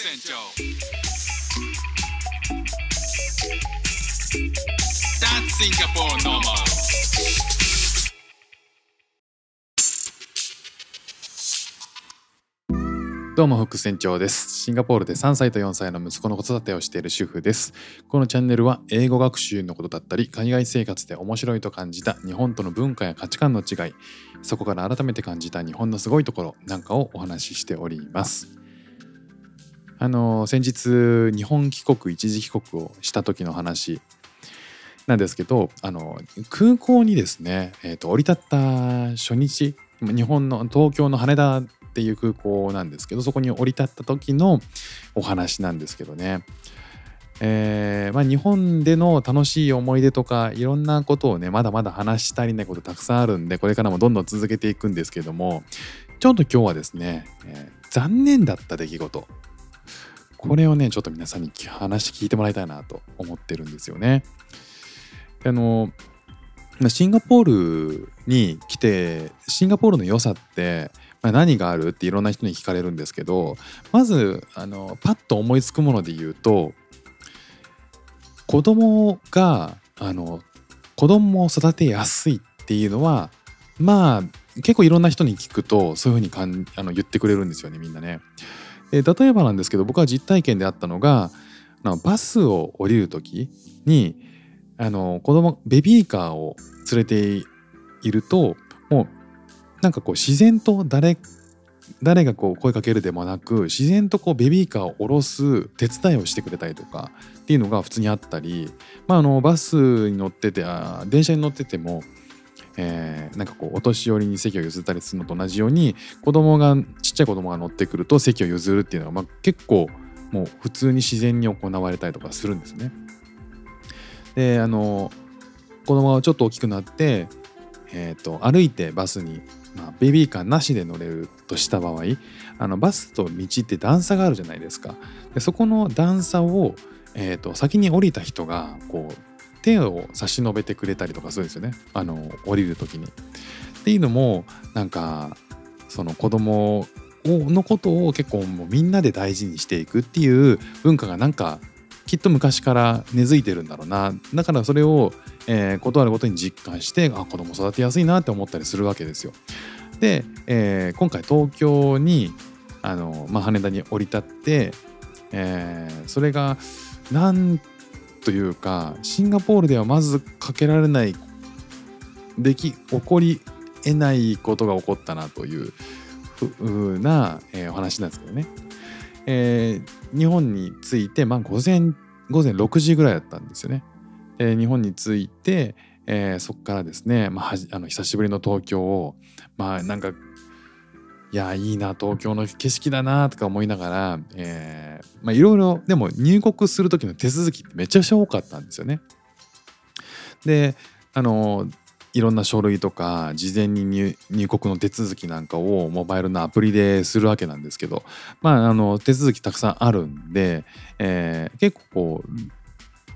船長 That's Singapore normal どうも副船長です。シンガポールで3歳と4歳の息子の子育てをしている主婦です。このチャンネルは英語学習のことだったり、海外生活で面白いと感じた日本との文化や価値観の違い、そこから改めて感じた日本のすごいところなんかをお話ししております。あの先日日本帰国一時帰国をした時の話なんですけどあの空港にですね、えーと降り立った初日日本の東京の羽田っていう空港なんですけどそこに降り立った時のお話なんですけどね、えーまあ、日本での楽しい思い出とかいろんなことをねまだまだ話し足りないことたくさんあるんでこれからもどんどん続けていくんですけどもちょっと今日はですね、えー残念だった出来事これをねちょっと皆さんに話聞いてもらいたいなと思ってるんですよね。あのシンガポールに来てシンガポールの良さって、ま、何があるっていろんな人に聞かれるんですけどまずあのパッと思いつくもので言うと子供があの子供を育てやすいっていうのはまあ結構いろんな人に聞くとそういうふうにかんあの言ってくれるんですよねみんなね。で例えばなんですけど僕は実体験であったのがバスを降りる時にあの子供ベビーカーを連れているともうなんかこう自然と誰誰がこう声かけるでもなく自然とこうベビーカーを下ろす手伝いをしてくれたりとかっていうのが普通にあったり、まあ、あのバスに乗っててあ電車に乗ってても、えーなんかこうお年寄りに席を譲ったりするのと同じように子供がちっちゃい子供が乗ってくると席を譲るっていうのが、まあ、結構もう普通に自然に行われたりとかするんですね。であの子供がちょっと大きくなって、えー、と歩いてバスに、まあ、ベビーカーなしで乗れるとした場合あのバスと道って段差があるじゃないですか。でそこの段差を、えー、と先に降りた人がこう手を差し伸べてくれたりとかするんですよねあの降りる時に。っていうのもなんかその子供をのことを結構もうみんなで大事にしていくっていう文化がなんかきっと昔から根付いてるんだろうなだからそれを、えー、ことあるごとに実感してあ子供育てやすいなって思ったりするわけですよ。で、えー今回東京にあの、まあ、羽田に降り立って、えーそれがなんというかシンガポールではまずかけられないでき起こり得ないことが起こったなというふうな、えーお話なんですけどね。えー日本に着いて、まあ、午前午前6時ぐらいだったんですよね。えー日本に着いて、えーそこからですね、まあ、はじあの久しぶりの東京をまあなんかいやいいな東京の景色だなとか思いながら、えーまあいろいろでも入国する時の手続きってめちゃくちゃ多かったんですよね。であのいろんな書類とか事前に入国の手続きなんかをモバイルのアプリでするわけなんですけどまああの手続きたくさんあるんで、えー結構こう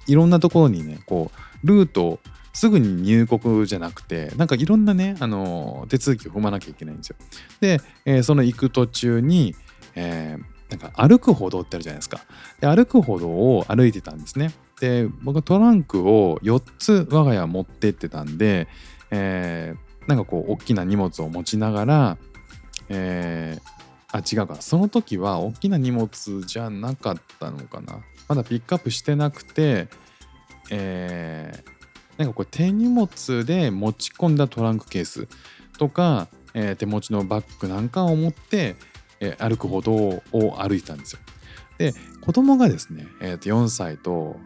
いろんなところにねこうルートすぐに入国じゃなくてなんかいろんなねあの手続きを踏まなきゃいけないんですよ。で、えーその行く途中に、えーなんか歩く歩道ってあるじゃないですか。で歩く歩道を歩いてたんですね。で僕はトランクを4つ我が家持ってってたんで、えーなんかこう大きな荷物を持ちながら、えーあ違うかその時は大きな荷物じゃなかったのかなまだピックアップしてなくて、えーなんかこれ手荷物で持ち込んだトランクケースとか、えー手持ちのバッグなんかを持って、えー歩く歩道を歩いたんですよ。で子供がですね、えーと4歳と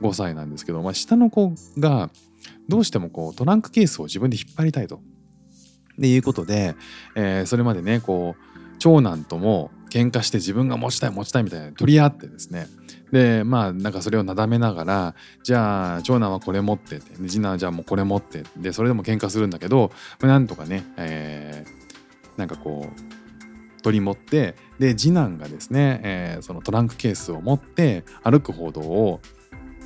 5歳なんですけど、まあ、下の子がどうしてもこうトランクケースを自分で引っ張りたいと。でいうことで、えーそれまでねこう長男とも喧嘩して自分が持ちたい持ちたいみたいな取り合ってですねでまあなんかそれをなだめながらじゃあ長男はこれ持ってて次男はじゃあもうこれ持ってでそれでも喧嘩するんだけどまあなんとかね、えーなんかこう取り持ってで次男がですね、えーそのトランクケースを持って歩く歩道を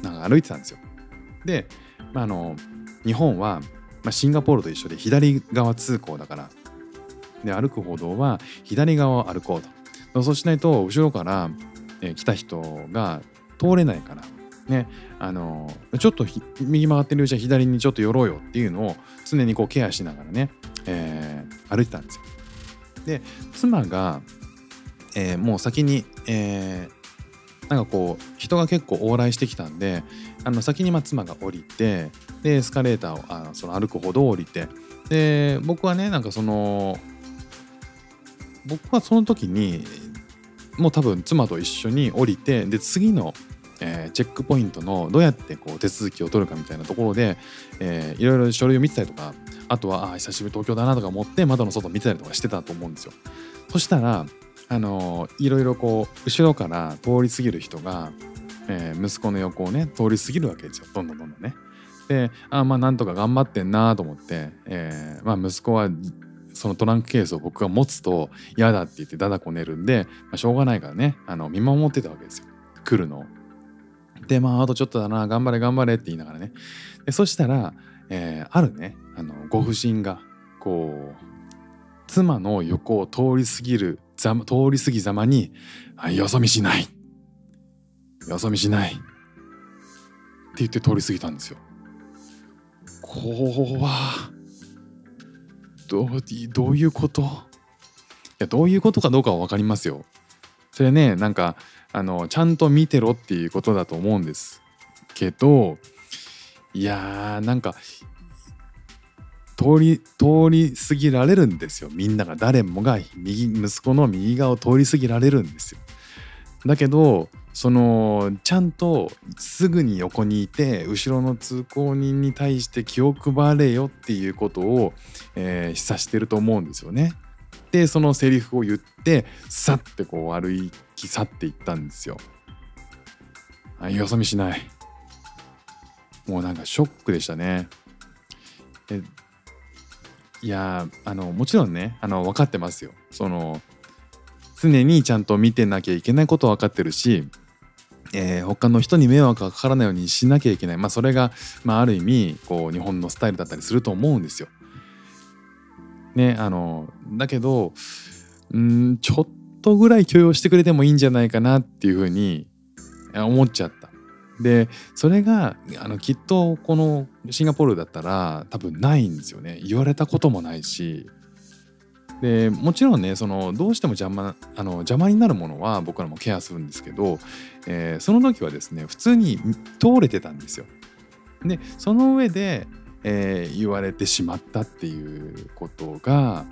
なんか歩いてたんですよ。で、まあ、あの日本は、まあ、シンガポールと一緒で左側通行だからで歩く歩道は左側を歩こうとそうしないと後ろからえ来た人が通れないからねあのちょっと右曲がってるうちは左にちょっと寄ろうよっていうのを常にこうケアしながらね、えー歩いてたんですよ。で妻が、えーもう先に、えーなんかこう人が結構往来してきたんであの先にまあ妻が降りてでエスカレーターをあその歩く歩道を降りてで僕はねなんかその僕はその時にもう多分妻と一緒に降りてで次の、えーチェックポイントのどうやってこう手続きを取るかみたいなところで、えーいろいろ書類を見てたりとかあとはあ久しぶり東京だなとか思って窓の外見てたりとかしてたと思うんですよ。そしたらあのーいろいろこう後ろから通り過ぎる人が、えー息子の横をね通り過ぎるわけですよどんどんどんどんね。であまあなんとか頑張ってんなと思って、えーまあ、息子はそのトランクケースを僕が持つと嫌だって言ってだだこねるんで、まあ、しょうがないからねあの見守ってたわけですよ来るの。でまああとちょっとだな頑張れ頑張れって言いながらねでそしたら、えーあるねあのご婦人がこう妻の横を通り過ぎるざ通り過ぎざまに「よそ見しない」「よそ見しない」って言って通り過ぎたんですよ。怖どうどういうこと？いやどういうことかどうかは分かりますよ。それねなんかあのちゃんと見てろっていうことだと思うんですけどいやーなんか通り通り過ぎられるんですよみんなが誰もが右息子の右側を通り過ぎられるんですよ。だけどそのちゃんとすぐに横にいて後ろの通行人に対して気を配れよっていうことを、えー示唆してると思うんですよね。でそのセリフを言ってさってこう歩き去っていったんですよ。あよそ見しない。もうなんかショックでしたね。えいやあのもちろんねあの分かってますよ。その常にちゃんと見てなきゃいけないことは分かってるし、えー他の人に迷惑がかからないようにしなきゃいけない、まあ、それが、まあ、ある意味こう日本のスタイルだったりすると思うんですよ。ねあのだけどんちょっとぐらい許容してくれてもいいんじゃないかなっていうふうに思っちゃった。でそれがあのきっとこのシンガポールだったら多分ないんですよね言われたこともないしでもちろんねそのどうしても邪魔あの邪魔になるものは僕らもケアするんですけど、えーその時はですね普通に通れてたんですよ。でその上で、えー言われてしまったっていうことが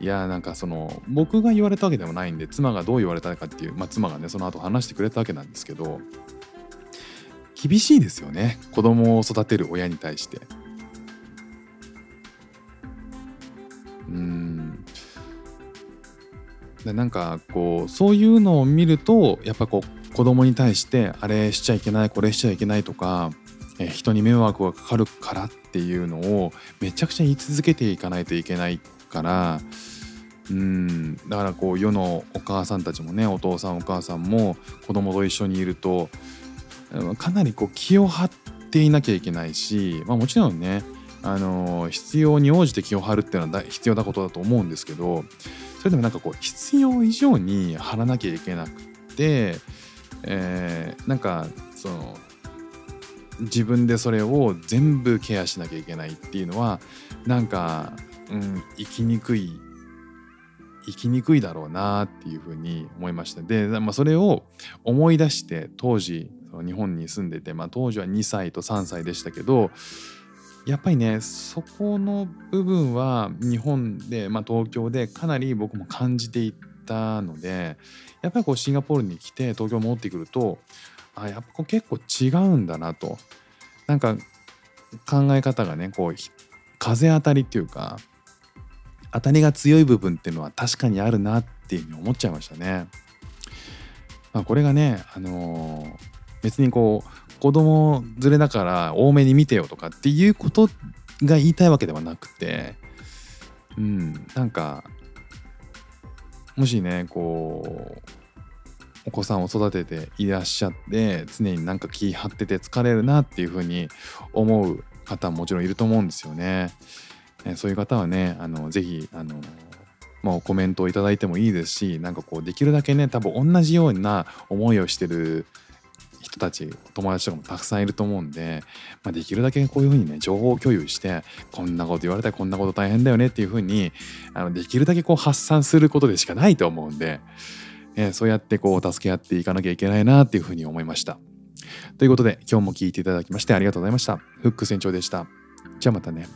いやなんかその僕が言われたわけでもないんで妻がどう言われたかっていう、まあ、妻がねその後話してくれたわけなんですけど厳しいですよね子供を育てる親に対して。うんでなんかこうそういうのを見るとやっぱこう子供に対してあれしちゃいけないこれしちゃいけないとか、人に迷惑がかかるからっていうのをめちゃくちゃ言い続けていかないといけないからうんだからこう世のお母さんたちもねお父さんお母さんも子供と一緒にいるとかなりこう気を張っていなきゃいけないし、まあ、もちろんねあの必要に応じて気を張るっていうのは必要なことだと思うんですけどそれでもなんかこう必要以上に張らなきゃいけなくて、えーなんかその自分でそれを全部ケアしなきゃいけないっていうのはなんか、うん、生きにくい生きにくいだろうなっていうふうに思いました。で、まあ、それを思い出して当時日本に住んでて、まあ、当時は2歳と3歳でしたけどやっぱりねそこの部分は日本で、まあ、東京でかなり僕も感じていったのでやっぱりこうシンガポールに来て東京戻ってくるとあやっぱこう結構違うんだなとなんか考え方がねこう風当たりっていうか当たりが強い部分っていうのは確かにあるなっていうふうに思っちゃいましたね。まあ、これがね、あのー別にこう子供連れだから多めに見てよとかっていうことが言いたいわけではなくてうんなんかもしねこうお子さんを育てていらっしゃって常になんか気張ってて疲れるなっていうふうに思う方ももちろんいると思うんですよね。そういう方はねあのぜひあのもうコメントをいただいてもいいですしなんかこうできるだけね多分同じような思いをしてるたち友達とかもたくさんいると思うんで、まあ、できるだけこういうふうにね情報共有してこんなこと言われたらこんなこと大変だよねっていうふうにあのできるだけこう発散することでしかないと思うんで、えーそうやってこう助け合っていかなきゃいけないなっていうふうに思いました。ということで今日も聞いていただきましてありがとうございました。フック船長でした。じゃあまたね。